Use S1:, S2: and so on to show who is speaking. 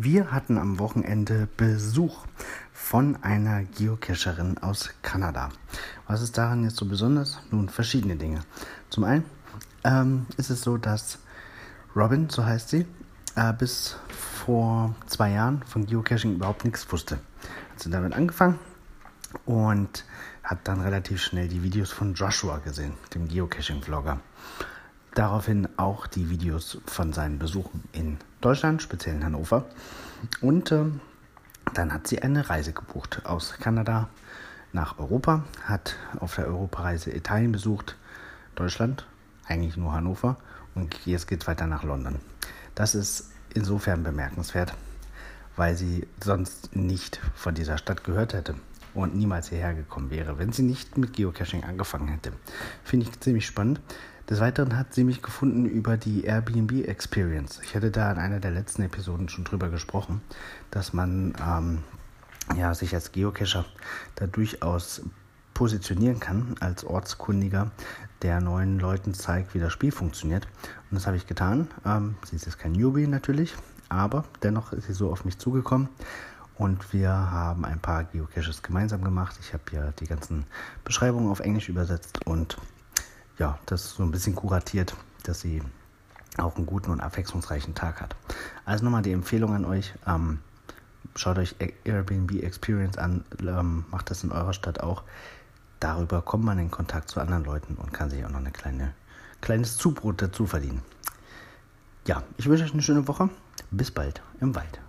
S1: Wir hatten am Wochenende Besuch von einer Geocacherin aus Kanada. Was ist daran jetzt so besonders? Nun, verschiedene Dinge. Zum einen ähm, ist es so, dass Robin, so heißt sie, äh, bis vor zwei Jahren von Geocaching überhaupt nichts wusste. Hat sie damit angefangen und hat dann relativ schnell die Videos von Joshua gesehen, dem Geocaching-Vlogger daraufhin auch die Videos von seinen Besuchen in Deutschland, speziell in Hannover. Und äh, dann hat sie eine Reise gebucht aus Kanada nach Europa, hat auf der Europareise Italien besucht, Deutschland, eigentlich nur Hannover und jetzt geht es weiter nach London. Das ist insofern bemerkenswert, weil sie sonst nicht von dieser Stadt gehört hätte und niemals hierher gekommen wäre, wenn sie nicht mit Geocaching angefangen hätte. Finde ich ziemlich spannend. Des Weiteren hat sie mich gefunden über die Airbnb Experience. Ich hatte da in einer der letzten Episoden schon drüber gesprochen, dass man ähm, ja, sich als Geocacher da durchaus positionieren kann als Ortskundiger, der neuen Leuten zeigt, wie das Spiel funktioniert. Und das habe ich getan. Ähm, sie ist jetzt kein Newbie natürlich, aber dennoch ist sie so auf mich zugekommen. Und wir haben ein paar Geocaches gemeinsam gemacht. Ich habe ja die ganzen Beschreibungen auf Englisch übersetzt und ja, das so ein bisschen kuratiert, dass sie auch einen guten und abwechslungsreichen Tag hat. Also nochmal die Empfehlung an euch. Ähm, schaut euch Airbnb Experience an, ähm, macht das in eurer Stadt auch. Darüber kommt man in Kontakt zu anderen Leuten und kann sich auch noch ein kleine, kleines Zubrot dazu verdienen. Ja, ich wünsche euch eine schöne Woche. Bis bald im Wald.